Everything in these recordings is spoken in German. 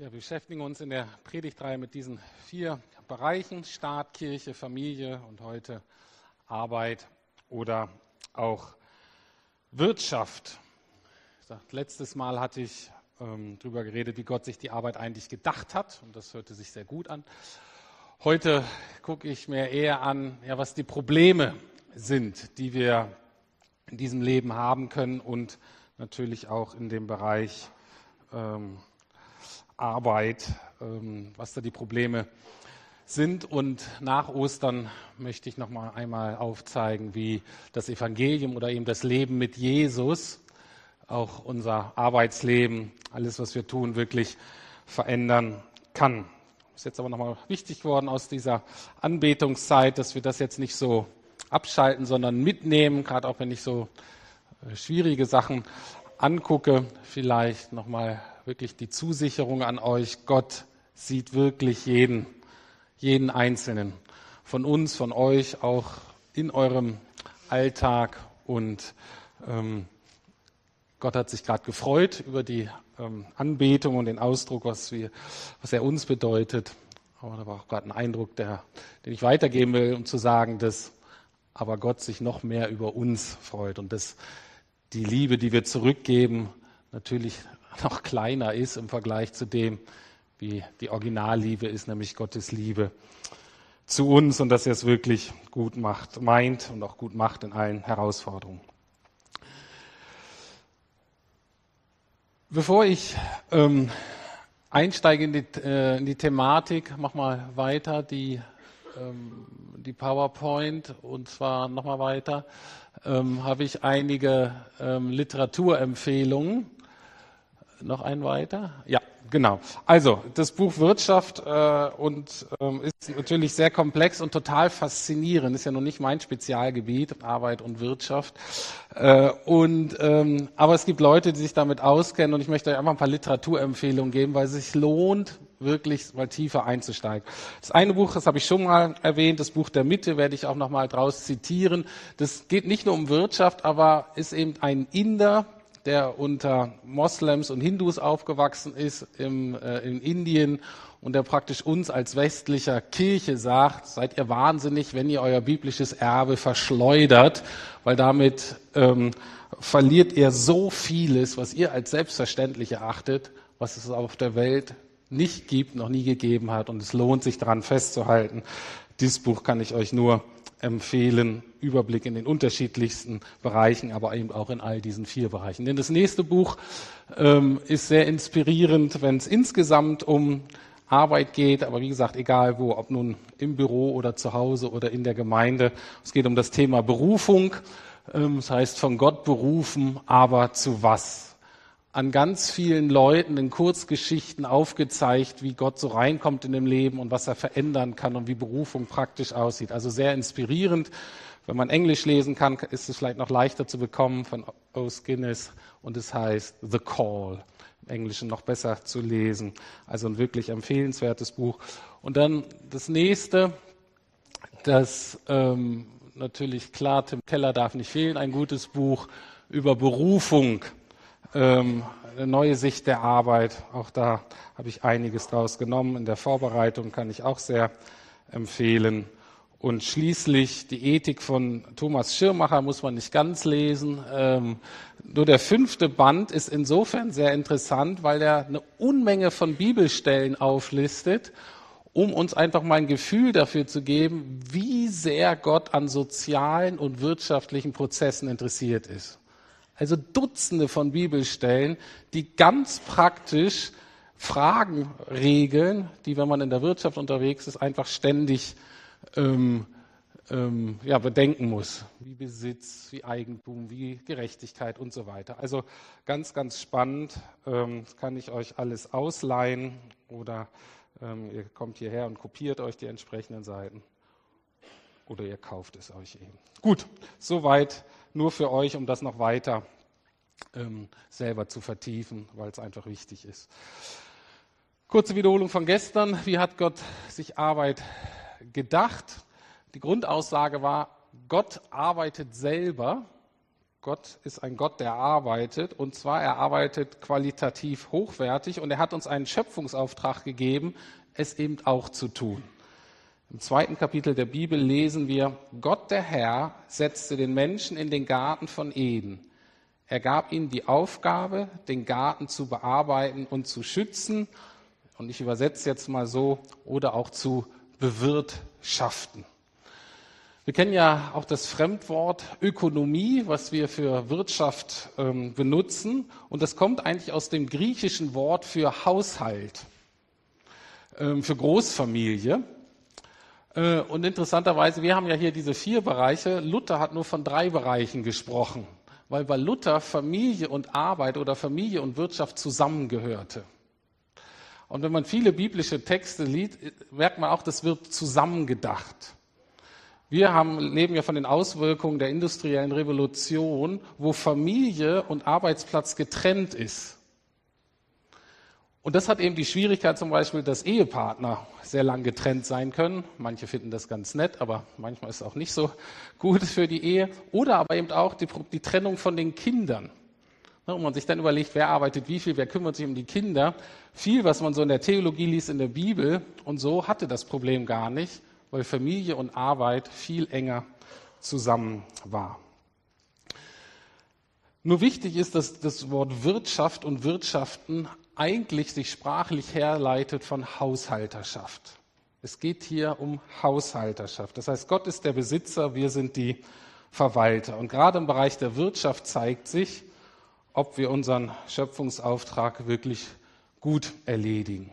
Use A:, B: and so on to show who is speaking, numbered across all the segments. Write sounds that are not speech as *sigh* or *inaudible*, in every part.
A: Ja, wir beschäftigen uns in der Predigtreihe mit diesen vier Bereichen: Staat, Kirche, Familie und heute Arbeit oder auch Wirtschaft. Letztes Mal hatte ich ähm, darüber geredet, wie Gott sich die Arbeit eigentlich gedacht hat und das hörte sich sehr gut an. Heute gucke ich mir eher an, ja, was die Probleme sind, die wir in diesem Leben haben können und natürlich auch in dem Bereich ähm, Arbeit, ähm, was da die Probleme sind. Und nach Ostern möchte ich noch mal einmal aufzeigen, wie das Evangelium oder eben das Leben mit Jesus, auch unser Arbeitsleben, alles, was wir tun, wirklich verändern kann. Ist jetzt aber noch mal wichtig geworden aus dieser Anbetungszeit, dass wir das jetzt nicht so abschalten, sondern mitnehmen, gerade auch wenn ich so äh, schwierige Sachen angucke, vielleicht noch mal wirklich die Zusicherung an euch, Gott sieht wirklich jeden, jeden Einzelnen von uns, von euch, auch in eurem Alltag. Und ähm, Gott hat sich gerade gefreut über die ähm, Anbetung und den Ausdruck, was, wir, was er uns bedeutet. Aber da war auch gerade ein Eindruck, der, den ich weitergeben will, um zu sagen, dass aber Gott sich noch mehr über uns freut und dass die Liebe, die wir zurückgeben, natürlich noch kleiner ist im Vergleich zu dem, wie die Originalliebe ist, nämlich Gottes Liebe zu uns und dass er es wirklich gut macht, meint und auch gut macht in allen Herausforderungen. Bevor ich ähm, einsteige in die, äh, in die Thematik, mach mal weiter die, ähm, die PowerPoint und zwar noch mal weiter, ähm, habe ich einige ähm, Literaturempfehlungen noch ein weiter? Ja, genau. Also das Buch Wirtschaft äh, und ähm, ist natürlich sehr komplex und total faszinierend. Ist ja noch nicht mein Spezialgebiet, Arbeit und Wirtschaft. Äh, und ähm, aber es gibt Leute, die sich damit auskennen und ich möchte euch einfach ein paar Literaturempfehlungen geben, weil es sich lohnt, wirklich mal tiefer einzusteigen. Das eine Buch, das habe ich schon mal erwähnt, das Buch der Mitte werde ich auch noch mal draus zitieren. Das geht nicht nur um Wirtschaft, aber ist eben ein Inder, der unter Moslems und Hindus aufgewachsen ist im, äh, in Indien und der praktisch uns als westlicher Kirche sagt, seid ihr wahnsinnig, wenn ihr euer biblisches Erbe verschleudert, weil damit ähm, verliert ihr so vieles, was ihr als selbstverständlich erachtet, was es auf der Welt nicht gibt, noch nie gegeben hat. Und es lohnt sich daran festzuhalten. Dieses Buch kann ich euch nur empfehlen. Überblick in den unterschiedlichsten Bereichen, aber eben auch in all diesen vier Bereichen. Denn das nächste Buch ähm, ist sehr inspirierend, wenn es insgesamt um Arbeit geht, aber wie gesagt, egal wo, ob nun im Büro oder zu Hause oder in der Gemeinde. Es geht um das Thema Berufung. Ähm, das heißt, von Gott berufen, aber zu was? An ganz vielen Leuten in Kurzgeschichten aufgezeigt, wie Gott so reinkommt in dem Leben und was er verändern kann und wie Berufung praktisch aussieht. Also sehr inspirierend. Wenn man Englisch lesen kann, ist es vielleicht noch leichter zu bekommen von O. Guinness und es heißt The Call. Im Englischen noch besser zu lesen. Also ein wirklich empfehlenswertes Buch. Und dann das nächste, das ähm, natürlich klar, Tim Keller darf nicht fehlen, ein gutes Buch über Berufung ähm, eine neue Sicht der Arbeit. Auch da habe ich einiges draus genommen. In der Vorbereitung kann ich auch sehr empfehlen. Und schließlich die Ethik von Thomas Schirmacher muss man nicht ganz lesen. Ähm, nur der fünfte Band ist insofern sehr interessant, weil er eine Unmenge von Bibelstellen auflistet, um uns einfach mal ein Gefühl dafür zu geben, wie sehr Gott an sozialen und wirtschaftlichen Prozessen interessiert ist. Also Dutzende von Bibelstellen, die ganz praktisch Fragen regeln, die, wenn man in der Wirtschaft unterwegs ist, einfach ständig ähm, ähm, ja, bedenken muss. Wie Besitz, wie Eigentum, wie Gerechtigkeit und so weiter. Also ganz, ganz spannend. Ähm, kann ich euch alles ausleihen oder ähm, ihr kommt hierher und kopiert euch die entsprechenden Seiten. Oder ihr kauft es euch eben. Gut, soweit nur für euch, um das noch weiter ähm, selber zu vertiefen, weil es einfach wichtig ist. Kurze Wiederholung von gestern. Wie hat Gott sich Arbeit gedacht? Die Grundaussage war, Gott arbeitet selber Gott ist ein Gott, der arbeitet. Und zwar, er arbeitet qualitativ hochwertig und er hat uns einen Schöpfungsauftrag gegeben, es eben auch zu tun. Im zweiten Kapitel der Bibel lesen wir, Gott der Herr setzte den Menschen in den Garten von Eden. Er gab ihnen die Aufgabe, den Garten zu bearbeiten und zu schützen. Und ich übersetze jetzt mal so, oder auch zu bewirtschaften. Wir kennen ja auch das Fremdwort Ökonomie, was wir für Wirtschaft ähm, benutzen. Und das kommt eigentlich aus dem griechischen Wort für Haushalt, ähm, für Großfamilie. Äh, und interessanterweise, wir haben ja hier diese vier Bereiche. Luther hat nur von drei Bereichen gesprochen, weil bei Luther Familie und Arbeit oder Familie und Wirtschaft zusammengehörte. Und wenn man viele biblische Texte liest, merkt man auch, das wird zusammengedacht. Wir haben, leben ja von den Auswirkungen der industriellen Revolution, wo Familie und Arbeitsplatz getrennt ist. Und das hat eben die Schwierigkeit zum Beispiel, dass Ehepartner sehr lang getrennt sein können. Manche finden das ganz nett, aber manchmal ist es auch nicht so gut für die Ehe. Oder aber eben auch die, die Trennung von den Kindern. Und man sich dann überlegt, wer arbeitet wie viel, wer kümmert sich um die Kinder. Viel, was man so in der Theologie liest, in der Bibel und so, hatte das Problem gar nicht weil Familie und Arbeit viel enger zusammen war. Nur wichtig ist, dass das Wort Wirtschaft und Wirtschaften eigentlich sich sprachlich herleitet von Haushalterschaft. Es geht hier um Haushalterschaft. Das heißt, Gott ist der Besitzer, wir sind die Verwalter. Und gerade im Bereich der Wirtschaft zeigt sich, ob wir unseren Schöpfungsauftrag wirklich gut erledigen.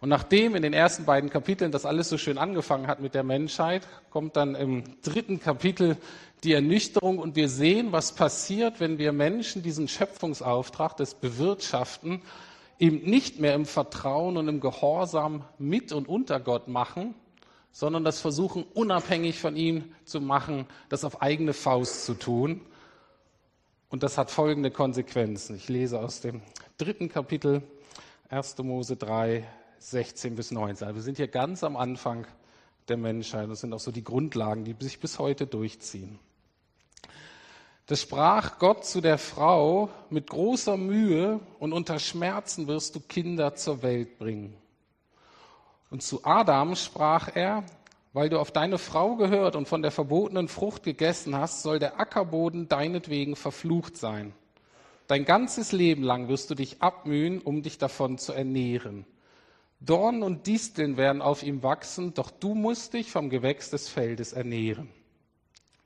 A: Und nachdem in den ersten beiden Kapiteln das alles so schön angefangen hat mit der Menschheit, kommt dann im dritten Kapitel die Ernüchterung und wir sehen, was passiert, wenn wir Menschen diesen Schöpfungsauftrag des Bewirtschaften eben nicht mehr im Vertrauen und im Gehorsam mit und unter Gott machen, sondern das versuchen, unabhängig von ihm zu machen, das auf eigene Faust zu tun. Und das hat folgende Konsequenzen. Ich lese aus dem dritten Kapitel 1. Mose 3, 16 bis 19. Also wir sind hier ganz am Anfang der Menschheit. Das sind auch so die Grundlagen, die sich bis heute durchziehen. Das sprach Gott zu der Frau, mit großer Mühe und unter Schmerzen wirst du Kinder zur Welt bringen. Und zu Adam sprach er, weil du auf deine Frau gehört und von der verbotenen Frucht gegessen hast, soll der Ackerboden deinetwegen verflucht sein. Dein ganzes Leben lang wirst du dich abmühen, um dich davon zu ernähren. Dornen und Disteln werden auf ihm wachsen, doch du musst dich vom Gewächs des Feldes ernähren.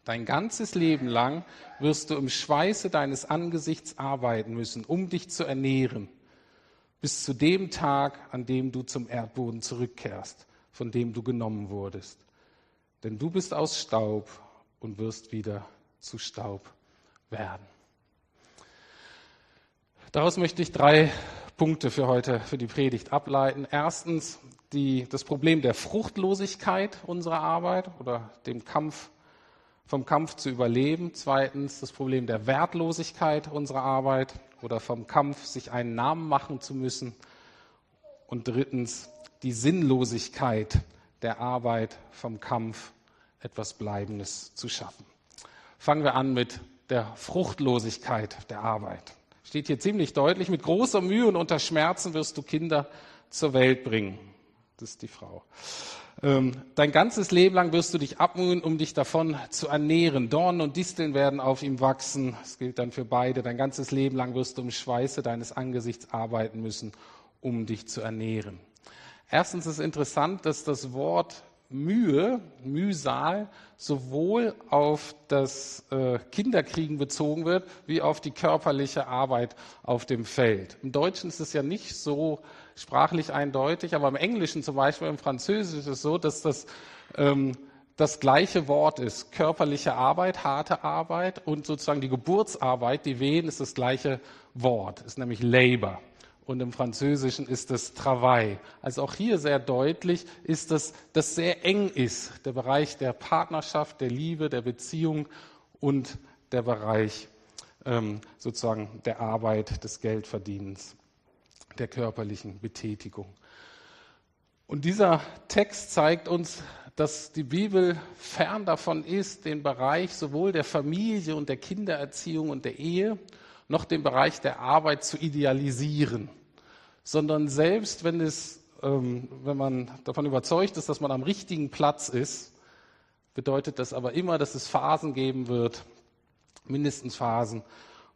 A: Dein ganzes Leben lang wirst du im Schweiße deines Angesichts arbeiten müssen, um dich zu ernähren, bis zu dem Tag, an dem du zum Erdboden zurückkehrst, von dem du genommen wurdest. Denn du bist aus Staub und wirst wieder zu Staub werden. Daraus möchte ich drei Punkte für heute, für die Predigt ableiten. Erstens die, das Problem der Fruchtlosigkeit unserer Arbeit oder dem Kampf, vom Kampf zu überleben. Zweitens das Problem der Wertlosigkeit unserer Arbeit oder vom Kampf, sich einen Namen machen zu müssen. Und drittens die Sinnlosigkeit der Arbeit vom Kampf, etwas Bleibendes zu schaffen. Fangen wir an mit der Fruchtlosigkeit der Arbeit. Steht hier ziemlich deutlich, mit großer Mühe und unter Schmerzen wirst du Kinder zur Welt bringen. Das ist die Frau. Ähm, dein ganzes Leben lang wirst du dich abmühen, um dich davon zu ernähren. Dornen und Disteln werden auf ihm wachsen. Das gilt dann für beide. Dein ganzes Leben lang wirst du im Schweiße deines Angesichts arbeiten müssen, um dich zu ernähren. Erstens ist interessant, dass das Wort Mühe, Mühsal, sowohl auf das äh, Kinderkriegen bezogen wird, wie auf die körperliche Arbeit auf dem Feld. Im Deutschen ist es ja nicht so sprachlich eindeutig, aber im Englischen zum Beispiel, im Französischen ist es so, dass das ähm, das gleiche Wort ist. Körperliche Arbeit, harte Arbeit und sozusagen die Geburtsarbeit, die Wehen, ist das gleiche Wort, ist nämlich Labor und im Französischen ist es Travail. Also auch hier sehr deutlich ist, dass das sehr eng ist, der Bereich der Partnerschaft, der Liebe, der Beziehung und der Bereich ähm, sozusagen der Arbeit, des Geldverdienens, der körperlichen Betätigung. Und dieser Text zeigt uns, dass die Bibel fern davon ist, den Bereich sowohl der Familie und der Kindererziehung und der Ehe noch den Bereich der Arbeit zu idealisieren, sondern selbst wenn es, ähm, wenn man davon überzeugt ist, dass man am richtigen Platz ist, bedeutet das aber immer, dass es Phasen geben wird, mindestens Phasen,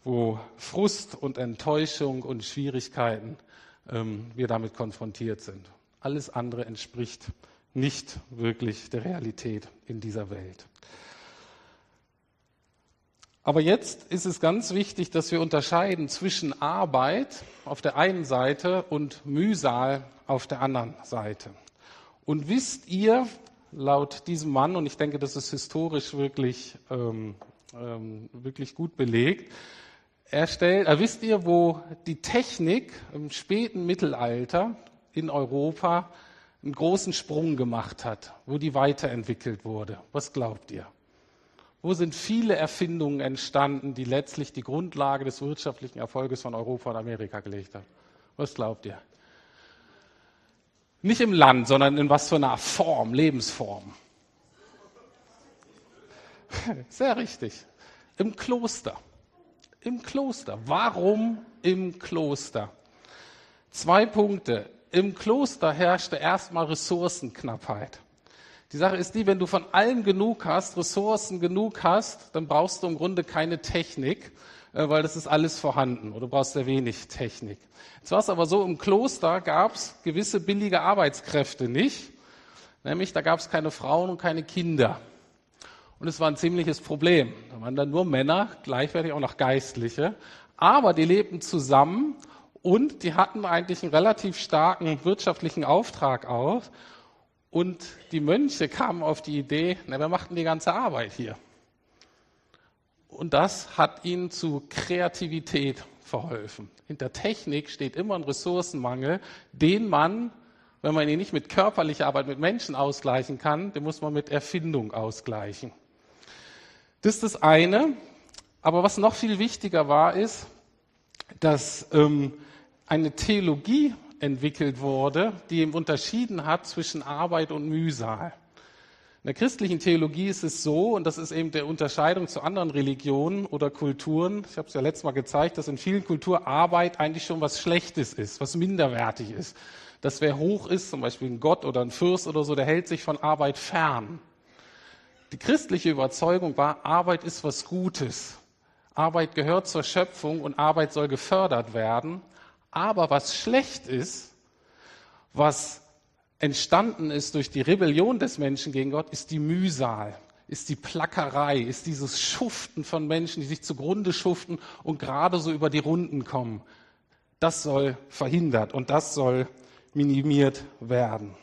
A: wo Frust und Enttäuschung und Schwierigkeiten ähm, wir damit konfrontiert sind. Alles andere entspricht nicht wirklich der Realität in dieser Welt. Aber jetzt ist es ganz wichtig, dass wir unterscheiden zwischen Arbeit auf der einen Seite und Mühsal auf der anderen Seite. Und wisst ihr, laut diesem Mann, und ich denke, das ist historisch wirklich, ähm, ähm, wirklich gut belegt, er stellt, äh, wisst ihr, wo die Technik im späten Mittelalter in Europa einen großen Sprung gemacht hat, wo die weiterentwickelt wurde? Was glaubt ihr? Wo sind viele Erfindungen entstanden, die letztlich die Grundlage des wirtschaftlichen Erfolges von Europa und Amerika gelegt haben? Was glaubt ihr? Nicht im Land, sondern in was für einer Form, Lebensform. *laughs* Sehr richtig. Im Kloster. Im Kloster. Warum im Kloster? Zwei Punkte. Im Kloster herrschte erstmal Ressourcenknappheit. Die Sache ist die, wenn du von allem genug hast, Ressourcen genug hast, dann brauchst du im Grunde keine Technik, äh, weil das ist alles vorhanden oder du brauchst sehr wenig Technik. Jetzt war es aber so, im Kloster gab es gewisse billige Arbeitskräfte nicht, nämlich da gab es keine Frauen und keine Kinder. Und es war ein ziemliches Problem. Da waren dann nur Männer, gleichwertig auch noch Geistliche, aber die lebten zusammen und die hatten eigentlich einen relativ starken wirtschaftlichen Auftrag aus und die Mönche kamen auf die Idee, na, wir machten die ganze Arbeit hier. Und das hat ihnen zu Kreativität verholfen. Hinter Technik steht immer ein Ressourcenmangel, den man, wenn man ihn nicht mit körperlicher Arbeit mit Menschen ausgleichen kann, den muss man mit Erfindung ausgleichen. Das ist das eine. Aber was noch viel wichtiger war, ist, dass ähm, eine Theologie entwickelt wurde, die eben unterschieden hat zwischen Arbeit und Mühsal. In der christlichen Theologie ist es so, und das ist eben der Unterscheidung zu anderen Religionen oder Kulturen, ich habe es ja letztes Mal gezeigt, dass in vielen Kulturen Arbeit eigentlich schon was Schlechtes ist, was minderwertig ist. Dass wer hoch ist, zum Beispiel ein Gott oder ein Fürst oder so, der hält sich von Arbeit fern. Die christliche Überzeugung war, Arbeit ist was Gutes. Arbeit gehört zur Schöpfung und Arbeit soll gefördert werden. Aber was schlecht ist, was entstanden ist durch die Rebellion des Menschen gegen Gott, ist die Mühsal, ist die Plackerei, ist dieses Schuften von Menschen, die sich zugrunde schuften und gerade so über die Runden kommen. Das soll verhindert und das soll minimiert werden.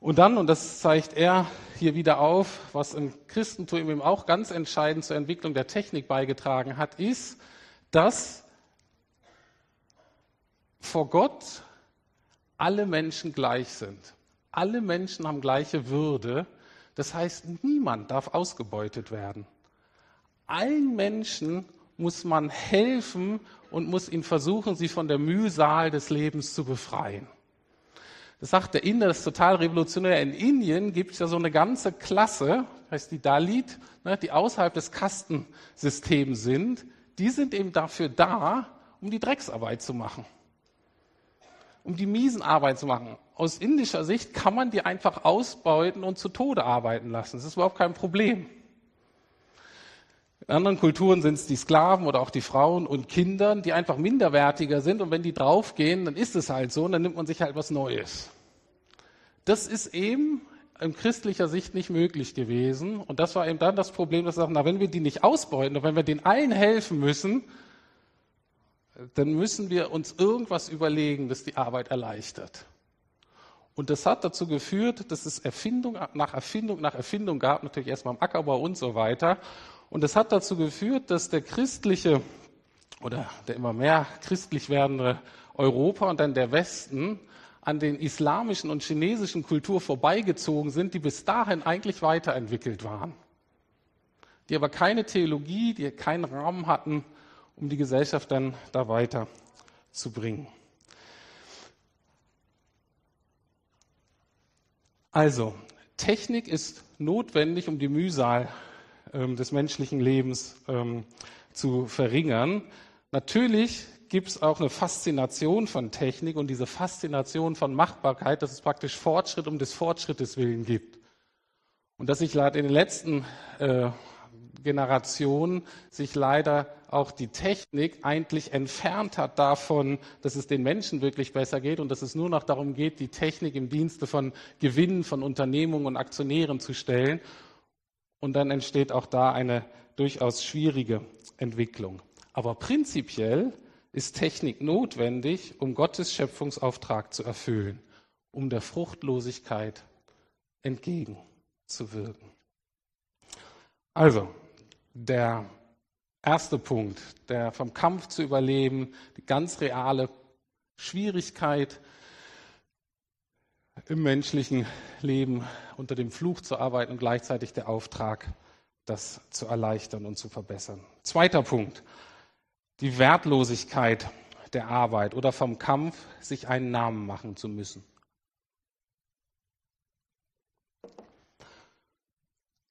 A: Und dann, und das zeigt er hier wieder auf, was im Christentum eben auch ganz entscheidend zur Entwicklung der Technik beigetragen hat, ist, dass vor Gott alle Menschen gleich sind. Alle Menschen haben gleiche Würde. Das heißt, niemand darf ausgebeutet werden. Allen Menschen muss man helfen und muss ihnen versuchen, sie von der Mühsal des Lebens zu befreien. Das sagt der Inder, das ist total revolutionär. In Indien gibt es ja so eine ganze Klasse, heißt die Dalit, ne, die außerhalb des Kastensystems sind. Die sind eben dafür da, um die Drecksarbeit zu machen um die miesen Arbeit zu machen. Aus indischer Sicht kann man die einfach ausbeuten und zu Tode arbeiten lassen. Das ist überhaupt kein Problem. In anderen Kulturen sind es die Sklaven oder auch die Frauen und Kinder, die einfach minderwertiger sind und wenn die draufgehen, dann ist es halt so und dann nimmt man sich halt was Neues. Das ist eben in christlicher Sicht nicht möglich gewesen und das war eben dann das Problem, dass wir sagen, na, wenn wir die nicht ausbeuten und wenn wir den allen helfen müssen, dann müssen wir uns irgendwas überlegen, das die Arbeit erleichtert. Und das hat dazu geführt, dass es Erfindung nach Erfindung nach Erfindung gab, natürlich erstmal im Ackerbau und so weiter. Und das hat dazu geführt, dass der christliche oder der immer mehr christlich werdende Europa und dann der Westen an den islamischen und chinesischen Kultur vorbeigezogen sind, die bis dahin eigentlich weiterentwickelt waren. Die aber keine Theologie, die keinen Rahmen hatten, um die Gesellschaft dann da weiter zu bringen. Also, Technik ist notwendig, um die Mühsal ähm, des menschlichen Lebens ähm, zu verringern. Natürlich gibt es auch eine Faszination von Technik und diese Faszination von Machbarkeit, dass es praktisch Fortschritt um des Fortschrittes willen gibt. Und dass sich in den letzten äh, Generationen sich leider auch die Technik eigentlich entfernt hat davon, dass es den Menschen wirklich besser geht und dass es nur noch darum geht, die Technik im Dienste von Gewinnen von Unternehmungen und Aktionären zu stellen. Und dann entsteht auch da eine durchaus schwierige Entwicklung. Aber prinzipiell ist Technik notwendig, um Gottes Schöpfungsauftrag zu erfüllen, um der Fruchtlosigkeit entgegenzuwirken. Also, der erste Punkt, der vom Kampf zu überleben, die ganz reale Schwierigkeit im menschlichen Leben unter dem Fluch zu arbeiten und gleichzeitig der Auftrag, das zu erleichtern und zu verbessern. Zweiter Punkt, die Wertlosigkeit der Arbeit oder vom Kampf, sich einen Namen machen zu müssen.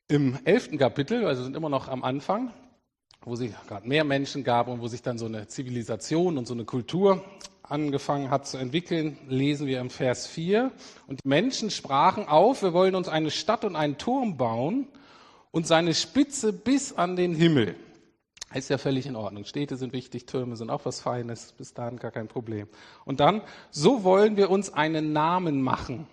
A: Im elften Kapitel, also sind immer noch am Anfang, wo sich gerade mehr Menschen gab und wo sich dann so eine Zivilisation und so eine Kultur angefangen hat zu entwickeln, lesen wir im Vers 4. Und die Menschen sprachen auf, wir wollen uns eine Stadt und einen Turm bauen und seine Spitze bis an den Himmel. Ist ja völlig in Ordnung. Städte sind wichtig, Türme sind auch was Feines, bis dahin gar kein Problem. Und dann, so wollen wir uns einen Namen machen,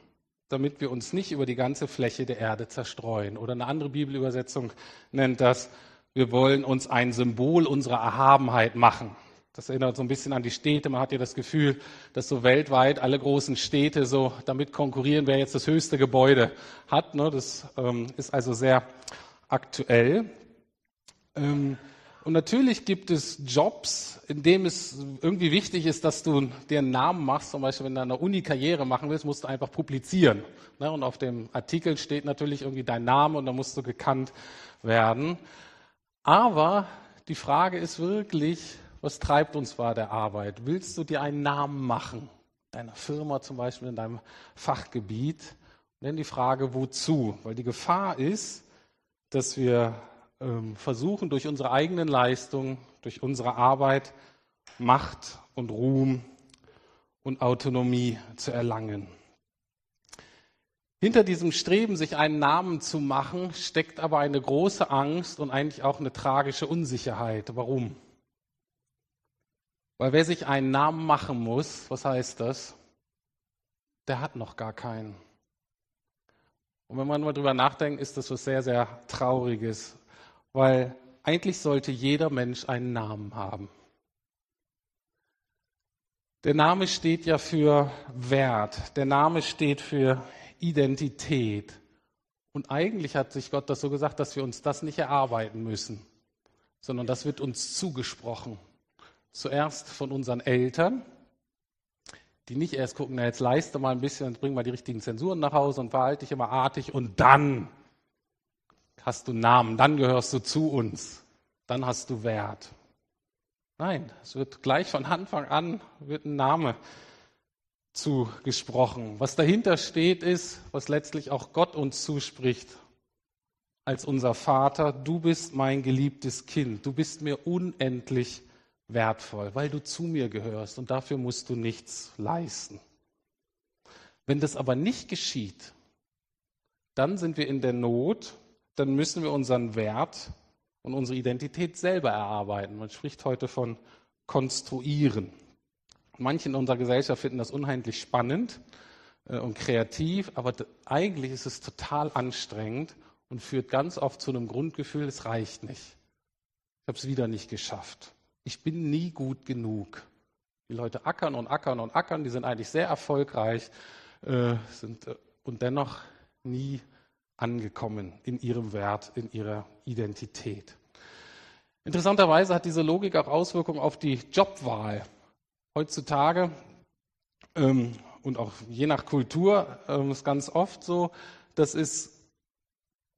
A: damit wir uns nicht über die ganze Fläche der Erde zerstreuen. Oder eine andere Bibelübersetzung nennt das, wir wollen uns ein Symbol unserer Erhabenheit machen. Das erinnert so ein bisschen an die Städte. Man hat ja das Gefühl, dass so weltweit alle großen Städte so damit konkurrieren, wer jetzt das höchste Gebäude hat. Ne? Das ähm, ist also sehr aktuell. Ähm, und natürlich gibt es Jobs, in denen es irgendwie wichtig ist, dass du dir einen Namen machst. Zum Beispiel, wenn du eine Uni Karriere machen willst, musst du einfach publizieren. Ne? Und auf dem Artikel steht natürlich irgendwie dein Name und dann musst du gekannt werden. Aber die Frage ist wirklich, was treibt uns bei der Arbeit? Willst du dir einen Namen machen? Deiner Firma zum Beispiel, in deinem Fachgebiet? Und dann die Frage, wozu? Weil die Gefahr ist, dass wir ähm, versuchen, durch unsere eigenen Leistungen, durch unsere Arbeit Macht und Ruhm und Autonomie zu erlangen. Hinter diesem Streben, sich einen Namen zu machen, steckt aber eine große Angst und eigentlich auch eine tragische Unsicherheit. Warum? Weil wer sich einen Namen machen muss, was heißt das? Der hat noch gar keinen. Und wenn man mal drüber nachdenkt, ist das was sehr, sehr Trauriges weil eigentlich sollte jeder Mensch einen Namen haben. Der Name steht ja für Wert, der Name steht für Identität. Und eigentlich hat sich Gott das so gesagt, dass wir uns das nicht erarbeiten müssen, sondern das wird uns zugesprochen. Zuerst von unseren Eltern, die nicht erst gucken, na jetzt leiste mal ein bisschen, bring mal die richtigen Zensuren nach Hause und verhalte dich immer artig und dann hast du Namen, dann gehörst du zu uns, dann hast du Wert. Nein, es wird gleich von Anfang an wird ein Name zugesprochen. Was dahinter steht, ist, was letztlich auch Gott uns zuspricht als unser Vater. Du bist mein geliebtes Kind. Du bist mir unendlich wertvoll, weil du zu mir gehörst und dafür musst du nichts leisten. Wenn das aber nicht geschieht, dann sind wir in der Not, dann müssen wir unseren Wert und unsere Identität selber erarbeiten. Man spricht heute von konstruieren. Manche in unserer Gesellschaft finden das unheimlich spannend äh, und kreativ, aber eigentlich ist es total anstrengend und führt ganz oft zu einem Grundgefühl, es reicht nicht. Ich habe es wieder nicht geschafft. Ich bin nie gut genug. Die Leute ackern und ackern und ackern, die sind eigentlich sehr erfolgreich äh, sind, äh, und dennoch nie angekommen in ihrem Wert, in ihrer Identität. Interessanterweise hat diese Logik auch Auswirkungen auf die Jobwahl. Heutzutage ähm, und auch je nach Kultur ähm, ist ganz oft so, dass es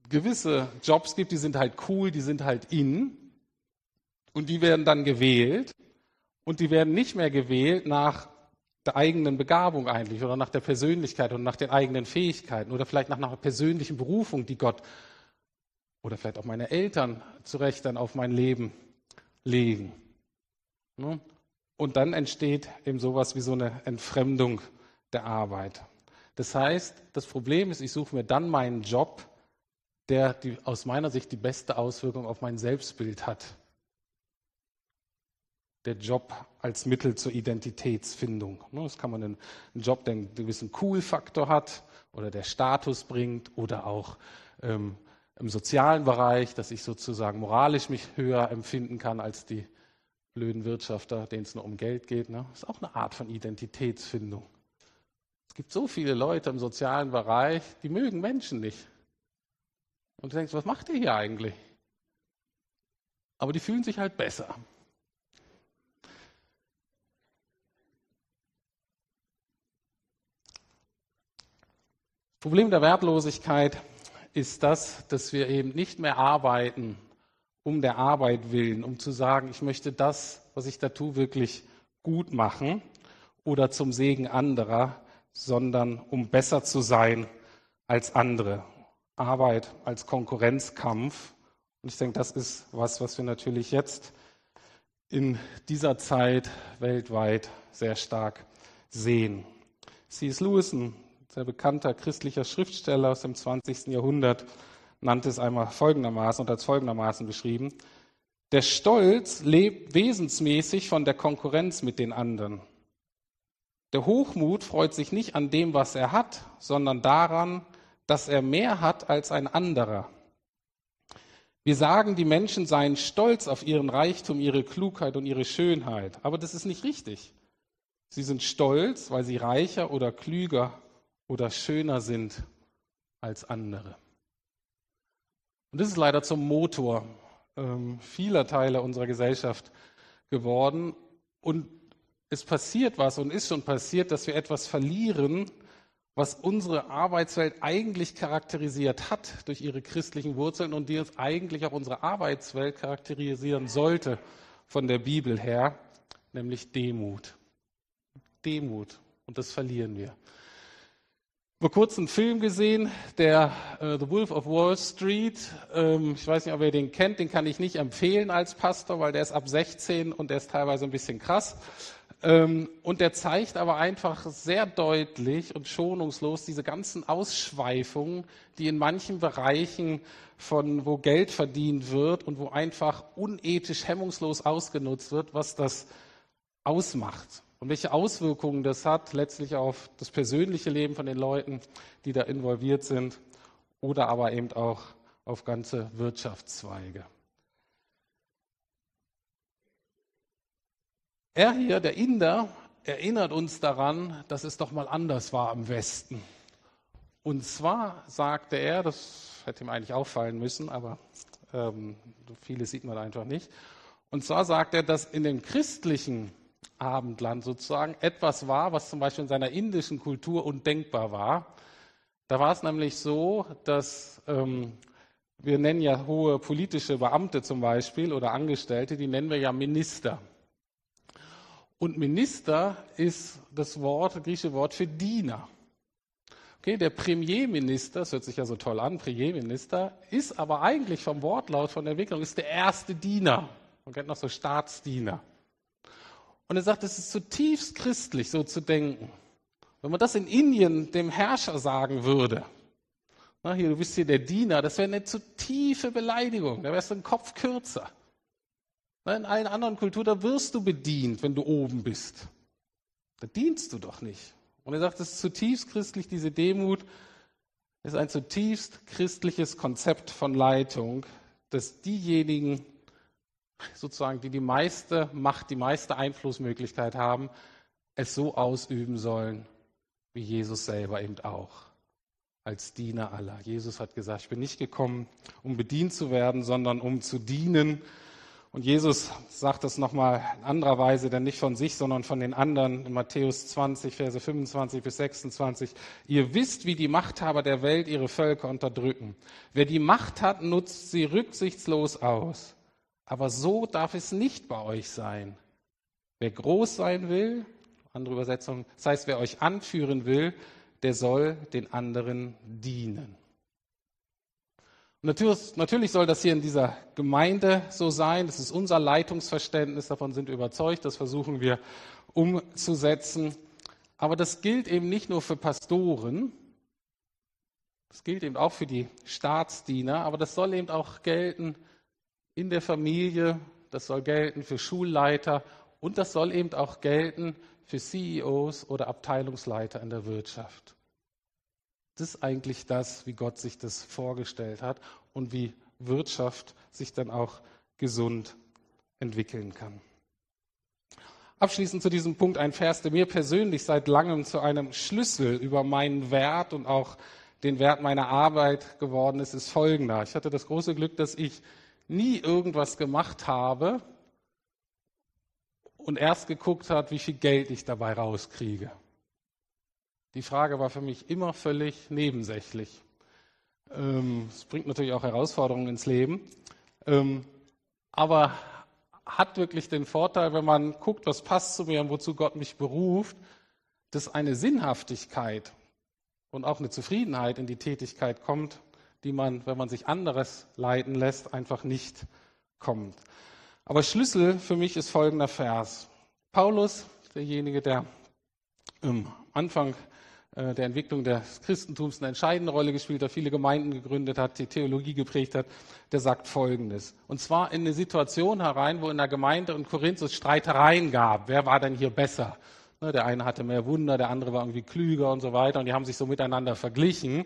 A: gewisse Jobs gibt, die sind halt cool, die sind halt in und die werden dann gewählt und die werden nicht mehr gewählt nach der eigenen Begabung eigentlich oder nach der Persönlichkeit und nach den eigenen Fähigkeiten oder vielleicht nach einer persönlichen Berufung, die Gott oder vielleicht auch meine Eltern zu Recht dann auf mein Leben legen. Ne? Und dann entsteht eben sowas wie so eine Entfremdung der Arbeit. Das heißt, das Problem ist, ich suche mir dann meinen Job, der die, aus meiner Sicht die beste Auswirkung auf mein Selbstbild hat. Der Job als Mittel zur Identitätsfindung. Ne, das kann man einen, Job, der einen gewissen Cool-Faktor hat oder der Status bringt oder auch ähm, im sozialen Bereich, dass ich sozusagen moralisch mich höher empfinden kann als die blöden Wirtschafter, denen es nur um Geld geht. Ne? Das ist auch eine Art von Identitätsfindung. Es gibt so viele Leute im sozialen Bereich, die mögen Menschen nicht. Und du denkst, was macht ihr hier eigentlich? Aber die fühlen sich halt besser. Problem der Wertlosigkeit ist das, dass wir eben nicht mehr arbeiten um der Arbeit willen, um zu sagen, ich möchte das, was ich da tue, wirklich gut machen oder zum Segen anderer, sondern um besser zu sein als andere. Arbeit als Konkurrenzkampf. Und ich denke, das ist was, was wir natürlich jetzt in dieser Zeit weltweit sehr stark sehen. C.S. Lewis, ein sehr bekannter christlicher Schriftsteller aus dem 20. Jahrhundert, nannte es einmal folgendermaßen und als folgendermaßen beschrieben. Der Stolz lebt wesensmäßig von der Konkurrenz mit den anderen. Der Hochmut freut sich nicht an dem, was er hat, sondern daran, dass er mehr hat als ein anderer. Wir sagen, die Menschen seien stolz auf ihren Reichtum, ihre Klugheit und ihre Schönheit. Aber das ist nicht richtig. Sie sind stolz, weil sie reicher oder klüger oder schöner sind als andere. Und das ist leider zum Motor ähm, vieler Teile unserer Gesellschaft geworden. Und es passiert was und ist schon passiert, dass wir etwas verlieren, was unsere Arbeitswelt eigentlich charakterisiert hat durch ihre christlichen Wurzeln und die uns eigentlich auch unsere Arbeitswelt charakterisieren sollte von der Bibel her, nämlich Demut. Demut. Und das verlieren wir. Vor kurzem einen Film gesehen, der äh, The Wolf of Wall Street. Ähm, ich weiß nicht, ob ihr den kennt, den kann ich nicht empfehlen als Pastor, weil der ist ab 16 und der ist teilweise ein bisschen krass. Ähm, und der zeigt aber einfach sehr deutlich und schonungslos diese ganzen Ausschweifungen, die in manchen Bereichen von wo Geld verdient wird und wo einfach unethisch hemmungslos ausgenutzt wird, was das ausmacht und welche Auswirkungen das hat letztlich auf das persönliche Leben von den Leuten, die da involviert sind oder aber eben auch auf ganze Wirtschaftszweige. Er hier, der Inder, erinnert uns daran, dass es doch mal anders war im Westen. Und zwar sagte er, das hätte ihm eigentlich auffallen müssen, aber ähm, vieles sieht man einfach nicht. Und zwar sagt er, dass in dem christlichen Abendland sozusagen etwas war, was zum Beispiel in seiner indischen Kultur undenkbar war. Da war es nämlich so, dass ähm, wir nennen ja hohe politische Beamte zum Beispiel oder Angestellte, die nennen wir ja Minister. Und Minister ist das Wort, das griechische Wort für Diener. Okay, der Premierminister, das hört sich ja so toll an, Premierminister, ist aber eigentlich vom Wortlaut, von der Entwicklung, ist der erste Diener. Man kennt noch so Staatsdiener. Und er sagt, es ist zutiefst christlich, so zu denken. Wenn man das in Indien dem Herrscher sagen würde, na, hier, du bist hier der Diener, das wäre eine zu tiefe Beleidigung, da wärst du ein Kopf kürzer. In allen anderen Kulturen, da wirst du bedient, wenn du oben bist. Da dienst du doch nicht. Und er sagt, es ist zutiefst christlich, diese Demut ist ein zutiefst christliches Konzept von Leitung, dass diejenigen sozusagen, die die meiste Macht, die meiste Einflussmöglichkeit haben, es so ausüben sollen, wie Jesus selber eben auch, als Diener aller. Jesus hat gesagt, ich bin nicht gekommen, um bedient zu werden, sondern um zu dienen und Jesus sagt das nochmal in anderer Weise, denn nicht von sich, sondern von den anderen in Matthäus 20, Verse 25 bis 26. Ihr wisst, wie die Machthaber der Welt ihre Völker unterdrücken. Wer die Macht hat, nutzt sie rücksichtslos aus. Aber so darf es nicht bei euch sein. Wer groß sein will, andere Übersetzung. Das heißt, wer euch anführen will, der soll den anderen dienen. Natürlich, soll das hier in dieser Gemeinde so sein. Das ist unser Leitungsverständnis. Davon sind wir überzeugt. Das versuchen wir umzusetzen. Aber das gilt eben nicht nur für Pastoren. Das gilt eben auch für die Staatsdiener. Aber das soll eben auch gelten in der Familie. Das soll gelten für Schulleiter. Und das soll eben auch gelten für CEOs oder Abteilungsleiter in der Wirtschaft. Das ist eigentlich das, wie Gott sich das vorgestellt hat und wie Wirtschaft sich dann auch gesund entwickeln kann. Abschließend zu diesem Punkt ein Vers, der mir persönlich seit langem zu einem Schlüssel über meinen Wert und auch den Wert meiner Arbeit geworden ist, ist folgender. Ich hatte das große Glück, dass ich nie irgendwas gemacht habe und erst geguckt habe, wie viel Geld ich dabei rauskriege. Die Frage war für mich immer völlig nebensächlich. Ähm, es bringt natürlich auch Herausforderungen ins Leben, ähm, aber hat wirklich den Vorteil, wenn man guckt, was passt zu mir und wozu Gott mich beruft, dass eine Sinnhaftigkeit und auch eine Zufriedenheit in die Tätigkeit kommt, die man, wenn man sich anderes leiten lässt, einfach nicht kommt. Aber Schlüssel für mich ist folgender Vers. Paulus, derjenige, der am Anfang äh, der Entwicklung des Christentums eine entscheidende Rolle gespielt hat, viele Gemeinden gegründet hat, die Theologie geprägt hat, der sagt Folgendes. Und zwar in eine Situation herein, wo in der Gemeinde in Korinth es Streitereien gab. Wer war denn hier besser? Ne, der eine hatte mehr Wunder, der andere war irgendwie klüger und so weiter. Und die haben sich so miteinander verglichen.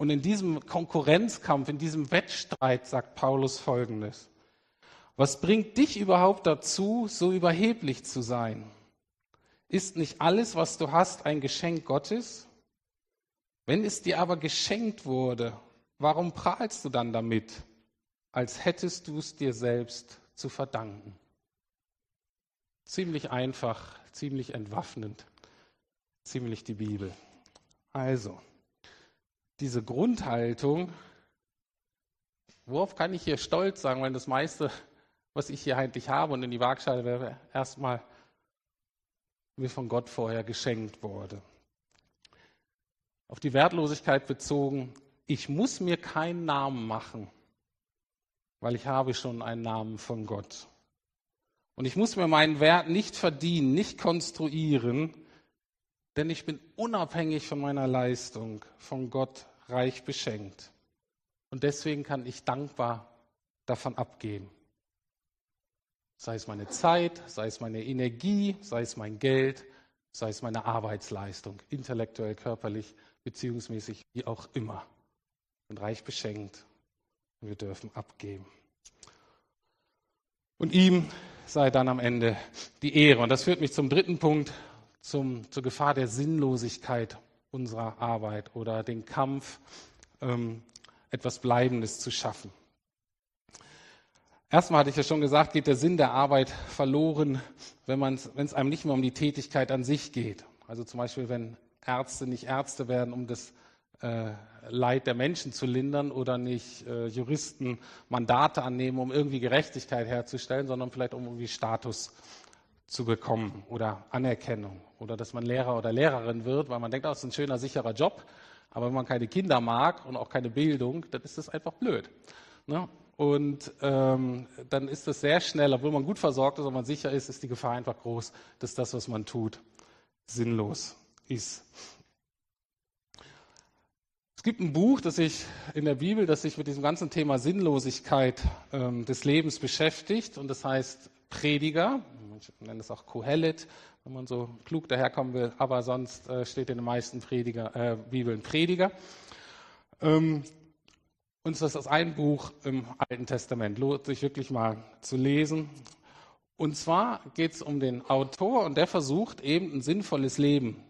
A: Und in diesem Konkurrenzkampf, in diesem Wettstreit sagt Paulus Folgendes. Was bringt dich überhaupt dazu, so überheblich zu sein? Ist nicht alles, was du hast, ein Geschenk Gottes? Wenn es dir aber geschenkt wurde, warum prahlst du dann damit, als hättest du es dir selbst zu verdanken? Ziemlich einfach, ziemlich entwaffnend, ziemlich die Bibel. Also, diese Grundhaltung, worauf kann ich hier stolz sagen, wenn das meiste, was ich hier eigentlich habe und in die Waagschale wäre, erstmal mir von Gott vorher geschenkt wurde auf die Wertlosigkeit bezogen, ich muss mir keinen Namen machen, weil ich habe schon einen Namen von Gott. Und ich muss mir meinen Wert nicht verdienen, nicht konstruieren, denn ich bin unabhängig von meiner Leistung, von Gott reich beschenkt. Und deswegen kann ich dankbar davon abgeben. Sei es meine Zeit, sei es meine Energie, sei es mein Geld, sei es meine Arbeitsleistung, intellektuell, körperlich, beziehungsmäßig wie auch immer. Und reich beschenkt. Und wir dürfen abgeben. Und ihm sei dann am Ende die Ehre. Und das führt mich zum dritten Punkt, zum, zur Gefahr der Sinnlosigkeit unserer Arbeit oder den Kampf, ähm, etwas Bleibendes zu schaffen. Erstmal hatte ich ja schon gesagt, geht der Sinn der Arbeit verloren, wenn es einem nicht mehr um die Tätigkeit an sich geht. Also zum Beispiel, wenn Ärzte nicht Ärzte werden, um das äh, Leid der Menschen zu lindern oder nicht äh, Juristen Mandate annehmen, um irgendwie Gerechtigkeit herzustellen, sondern vielleicht um irgendwie Status zu bekommen oder Anerkennung oder dass man Lehrer oder Lehrerin wird, weil man denkt, oh, das ist ein schöner, sicherer Job. Aber wenn man keine Kinder mag und auch keine Bildung, dann ist das einfach blöd. Ne? Und ähm, dann ist das sehr schnell, obwohl man gut versorgt ist und man sicher ist, ist die Gefahr einfach groß, dass das, was man tut, sinnlos ist. Es gibt ein Buch, das sich in der Bibel, das sich mit diesem ganzen Thema Sinnlosigkeit ähm, des Lebens beschäftigt und das heißt Prediger. Ich nenne es auch Kohelet, wenn man so klug daherkommen will, aber sonst äh, steht in den meisten Prediger, äh, Bibeln Prediger. Ähm, und das ist ein Buch im Alten Testament, lohnt sich wirklich mal zu lesen. Und zwar geht es um den Autor und der versucht eben ein sinnvolles Leben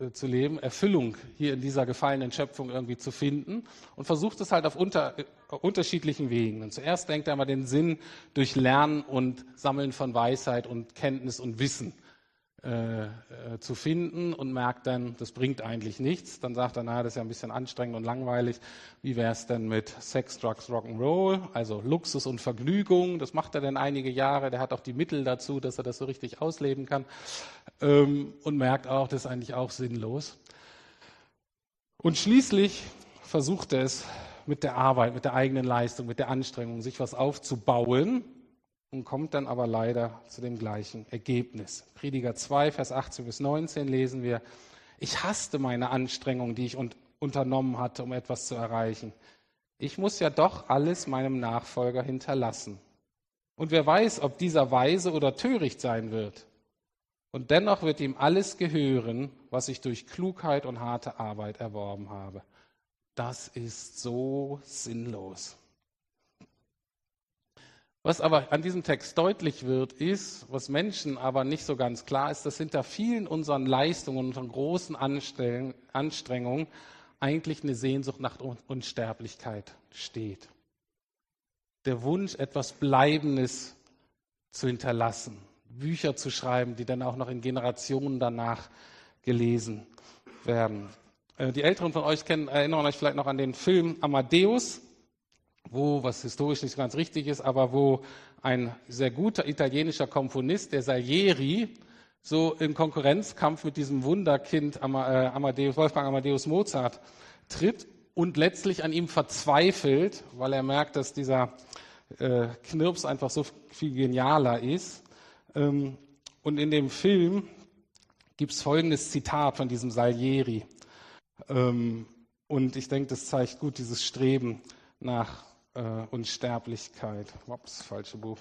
A: äh, zu leben, Erfüllung hier in dieser gefallenen Schöpfung irgendwie zu finden und versucht es halt auf unter, unterschiedlichen Wegen. Und zuerst denkt er mal den Sinn durch Lernen und Sammeln von Weisheit und Kenntnis und Wissen äh, äh, zu finden und merkt dann, das bringt eigentlich nichts. Dann sagt er, na, das ist ja ein bisschen anstrengend und langweilig. Wie wäre es denn mit Sex, Drugs, Rock'n'Roll, also Luxus und Vergnügung? Das macht er dann einige Jahre. Der hat auch die Mittel dazu, dass er das so richtig ausleben kann ähm, und merkt auch, das ist eigentlich auch sinnlos. Und schließlich versucht er es mit der Arbeit, mit der eigenen Leistung, mit der Anstrengung, sich was aufzubauen und kommt dann aber leider zu dem gleichen Ergebnis. Prediger 2, Vers 18 bis 19 lesen wir, ich hasste meine Anstrengung, die ich unternommen hatte, um etwas zu erreichen. Ich muss ja doch alles meinem Nachfolger hinterlassen. Und wer weiß, ob dieser weise oder töricht sein wird. Und dennoch wird ihm alles gehören, was ich durch Klugheit und harte Arbeit erworben habe. Das ist so sinnlos. Was aber an diesem Text deutlich wird, ist, was Menschen aber nicht so ganz klar ist, dass hinter vielen unseren Leistungen, unseren großen Anstrengungen eigentlich eine Sehnsucht nach Unsterblichkeit steht. Der Wunsch, etwas Bleibendes zu hinterlassen, Bücher zu schreiben, die dann auch noch in Generationen danach gelesen werden. Äh, die Älteren von euch kennen, erinnern euch vielleicht noch an den Film Amadeus wo, was historisch nicht ganz richtig ist, aber wo ein sehr guter italienischer Komponist, der Salieri, so im Konkurrenzkampf mit diesem Wunderkind äh, Amadeus, Wolfgang Amadeus Mozart tritt und letztlich an ihm verzweifelt, weil er merkt, dass dieser äh, Knirps einfach so viel genialer ist. Ähm, und in dem Film gibt es folgendes Zitat von diesem Salieri. Ähm, und ich denke, das zeigt gut dieses Streben nach äh, Unsterblichkeit. Ups, falsche Buch.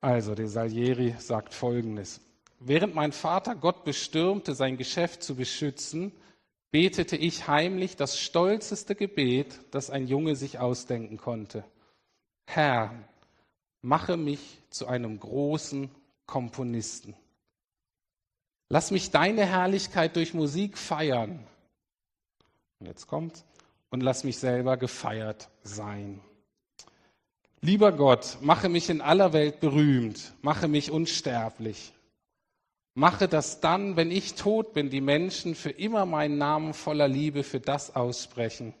A: Also, der Salieri sagt Folgendes. Während mein Vater Gott bestürmte, sein Geschäft zu beschützen, betete ich heimlich das stolzeste Gebet, das ein Junge sich ausdenken konnte. Herr, mache mich zu einem großen Komponisten. Lass mich deine Herrlichkeit durch Musik feiern. Und jetzt kommt, und lass mich selber gefeiert sein. Lieber Gott, mache mich in aller Welt berühmt, mache mich unsterblich. Mache, dass dann, wenn ich tot bin, die Menschen für immer meinen Namen voller Liebe für das aussprechen,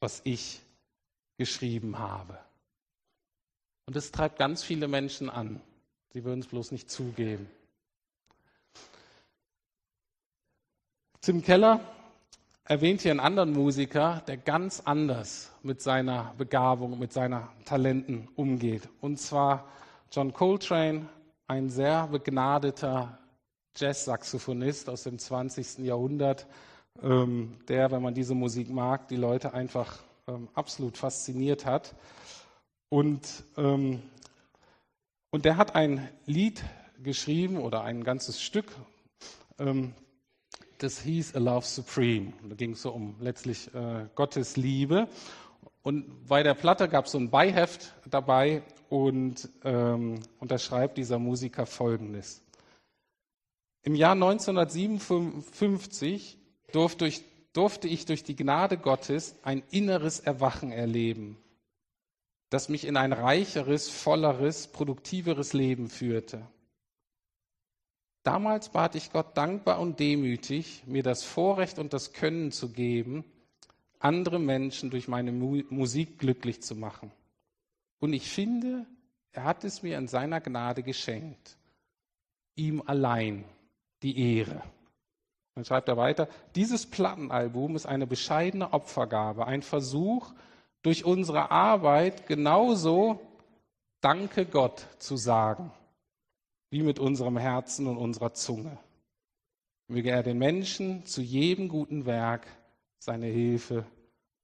A: was ich geschrieben habe. Und das treibt ganz viele Menschen an. Sie würden es bloß nicht zugeben. Tim Keller erwähnt hier einen anderen Musiker, der ganz anders mit seiner Begabung, mit seinen Talenten umgeht. Und zwar John Coltrane, ein sehr begnadeter Jazz-Saxophonist aus dem 20. Jahrhundert, ähm, der, wenn man diese Musik mag, die Leute einfach ähm, absolut fasziniert hat. Und, ähm, und der hat ein Lied geschrieben oder ein ganzes Stück, das hieß A Love Supreme. Da ging es so um letztlich äh, Gottes Liebe. Und bei der Platte gab es so ein Beiheft dabei und, ähm, und da schreibt dieser Musiker Folgendes. Im Jahr 1957 durfte ich, durfte ich durch die Gnade Gottes ein inneres Erwachen erleben, das mich in ein reicheres, volleres, produktiveres Leben führte. Damals bat ich Gott dankbar und demütig, mir das Vorrecht und das Können zu geben, andere Menschen durch meine Musik glücklich zu machen. Und ich finde, er hat es mir in seiner Gnade geschenkt. Ihm allein die Ehre. Dann schreibt er weiter, dieses Plattenalbum ist eine bescheidene Opfergabe, ein Versuch, durch unsere Arbeit genauso Danke Gott zu sagen wie mit unserem Herzen und unserer Zunge. Möge er den Menschen zu jedem guten Werk seine Hilfe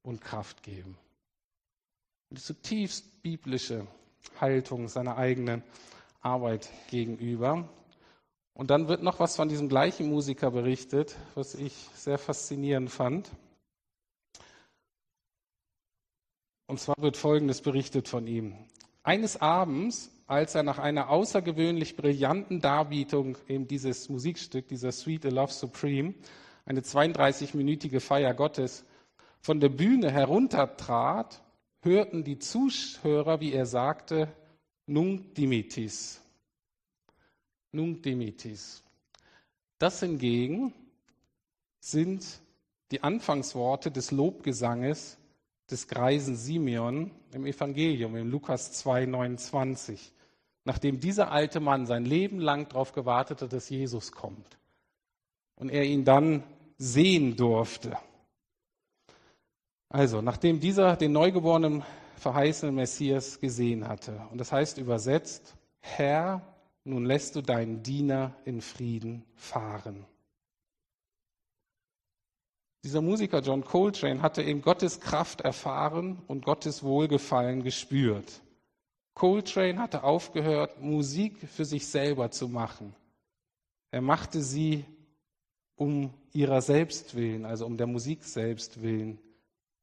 A: und Kraft geben. Die zutiefst biblische Haltung seiner eigenen Arbeit gegenüber. Und dann wird noch was von diesem gleichen Musiker berichtet, was ich sehr faszinierend fand. Und zwar wird Folgendes berichtet von ihm. Eines Abends als er nach einer außergewöhnlich brillanten Darbietung eben dieses Musikstück, dieser Sweet A Love Supreme, eine 32-minütige Feier Gottes, von der Bühne heruntertrat, hörten die Zuhörer, wie er sagte, Nunc dimittis. Nunc dimittis. Das hingegen sind die Anfangsworte des Lobgesanges des greisen Simeon im Evangelium, in Lukas 2, 29, nachdem dieser alte Mann sein Leben lang darauf gewartet hat, dass Jesus kommt und er ihn dann sehen durfte. Also, nachdem dieser den neugeborenen verheißenen Messias gesehen hatte. Und das heißt übersetzt, Herr, nun lässt du deinen Diener in Frieden fahren. Dieser Musiker John Coltrane hatte eben Gottes Kraft erfahren und Gottes Wohlgefallen gespürt. Coltrane hatte aufgehört, Musik für sich selber zu machen. Er machte sie um ihrer selbst willen, also um der Musik selbst willen,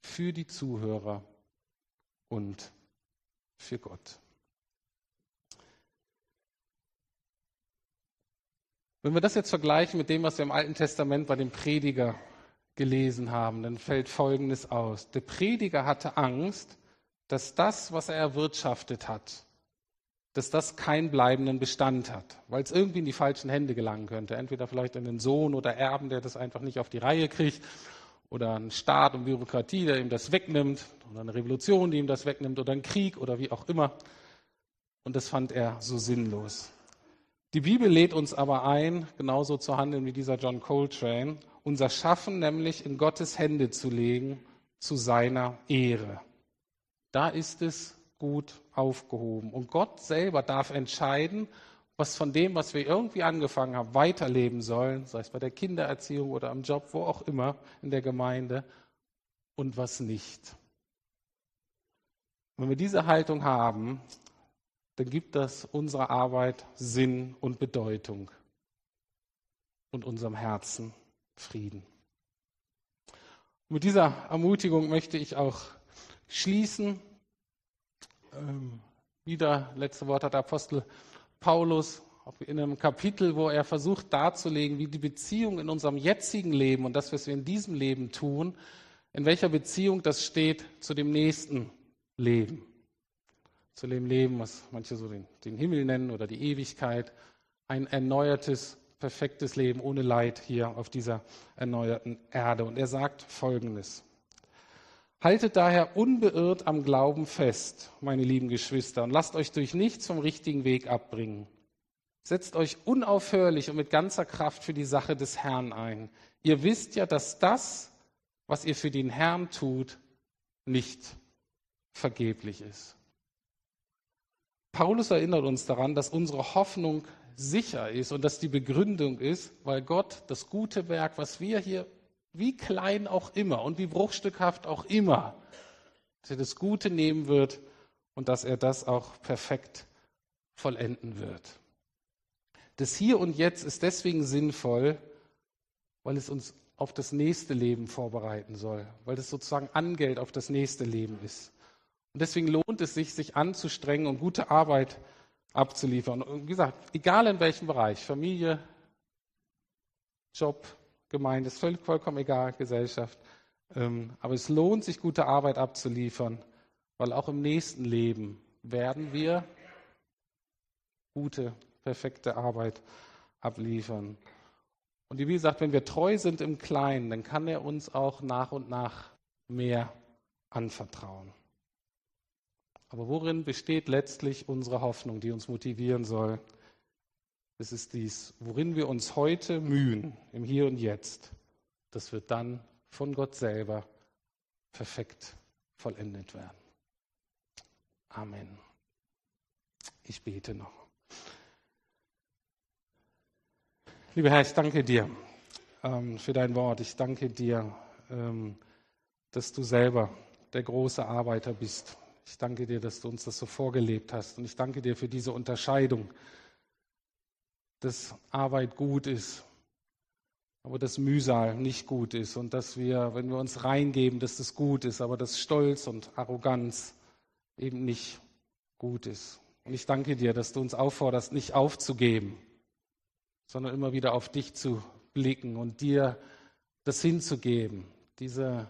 A: für die Zuhörer und für Gott. Wenn wir das jetzt vergleichen mit dem, was wir im Alten Testament bei dem Prediger gelesen haben, dann fällt Folgendes aus. Der Prediger hatte Angst, dass das, was er erwirtschaftet hat, dass das keinen bleibenden Bestand hat, weil es irgendwie in die falschen Hände gelangen könnte. Entweder vielleicht in den Sohn oder Erben, der das einfach nicht auf die Reihe kriegt, oder ein Staat und Bürokratie, der ihm das wegnimmt, oder eine Revolution, die ihm das wegnimmt, oder ein Krieg oder wie auch immer. Und das fand er so sinnlos. Die Bibel lädt uns aber ein, genauso zu handeln wie dieser John Coltrane unser Schaffen nämlich in Gottes Hände zu legen zu seiner Ehre. Da ist es gut aufgehoben. Und Gott selber darf entscheiden, was von dem, was wir irgendwie angefangen haben, weiterleben sollen, sei es bei der Kindererziehung oder am Job, wo auch immer in der Gemeinde, und was nicht. Wenn wir diese Haltung haben, dann gibt das unserer Arbeit Sinn und Bedeutung und unserem Herzen Frieden. Mit dieser Ermutigung möchte ich auch schließen. Ähm, wieder, letzte Wort hat der Apostel Paulus in einem Kapitel, wo er versucht darzulegen, wie die Beziehung in unserem jetzigen Leben und das, was wir in diesem Leben tun, in welcher Beziehung das steht zu dem nächsten Leben. Zu dem Leben, was manche so den, den Himmel nennen oder die Ewigkeit, ein erneuertes perfektes Leben ohne Leid hier auf dieser erneuerten Erde. Und er sagt Folgendes. Haltet daher unbeirrt am Glauben fest, meine lieben Geschwister, und lasst euch durch nichts vom richtigen Weg abbringen. Setzt euch unaufhörlich und mit ganzer Kraft für die Sache des Herrn ein. Ihr wisst ja, dass das, was ihr für den Herrn tut, nicht vergeblich ist. Paulus erinnert uns daran, dass unsere Hoffnung sicher ist und dass die Begründung ist, weil Gott das gute Werk, was wir hier, wie klein auch immer und wie bruchstückhaft auch immer, dass er das Gute nehmen wird und dass er das auch perfekt vollenden wird. Das Hier und Jetzt ist deswegen sinnvoll, weil es uns auf das nächste Leben vorbereiten soll, weil es sozusagen Angeld auf das nächste Leben ist. Und deswegen lohnt es sich, sich anzustrengen und gute Arbeit zu abzuliefern. Und wie gesagt, egal in welchem Bereich, Familie, Job, Gemeinde, ist völlig vollkommen egal, Gesellschaft. Ähm, aber es lohnt sich, gute Arbeit abzuliefern, weil auch im nächsten Leben werden wir gute, perfekte Arbeit abliefern. Und wie gesagt, wenn wir treu sind im Kleinen, dann kann er uns auch nach und nach mehr anvertrauen. Aber worin besteht letztlich unsere Hoffnung, die uns motivieren soll? Es ist dies, worin wir uns heute mühen, im Hier und Jetzt, das wird dann von Gott selber perfekt vollendet werden. Amen. Ich bete noch. Lieber Herr, ich danke dir ähm, für dein Wort. Ich danke dir, ähm, dass du selber der große Arbeiter bist ich danke dir, dass du uns das so vorgelebt hast. Und ich danke dir für diese Unterscheidung, dass Arbeit gut ist, aber dass Mühsal nicht gut ist. Und dass wir, wenn wir uns reingeben, dass das gut ist, aber dass Stolz und Arroganz eben nicht gut ist. Und ich danke dir, dass du uns aufforderst, nicht aufzugeben, sondern immer wieder auf dich zu blicken und dir das hinzugeben, diese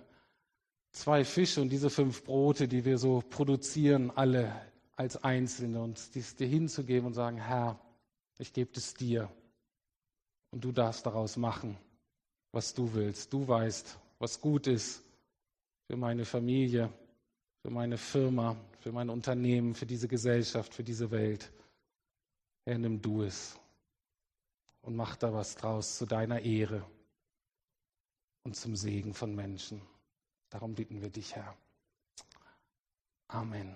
A: zwei Fische und diese fünf Brote, die wir so produzieren, alle als Einzelne, und dies dir hinzugeben und sagen, Herr, ich gebe es dir. Und du darfst daraus machen, was du willst. Du weißt, was gut ist für meine Familie, für meine Firma, für mein Unternehmen, für diese Gesellschaft, für diese Welt. Herr, nimm du es und mach da was draus zu deiner Ehre und zum Segen von Menschen. Darum bitten wir dich, Herr. Amen.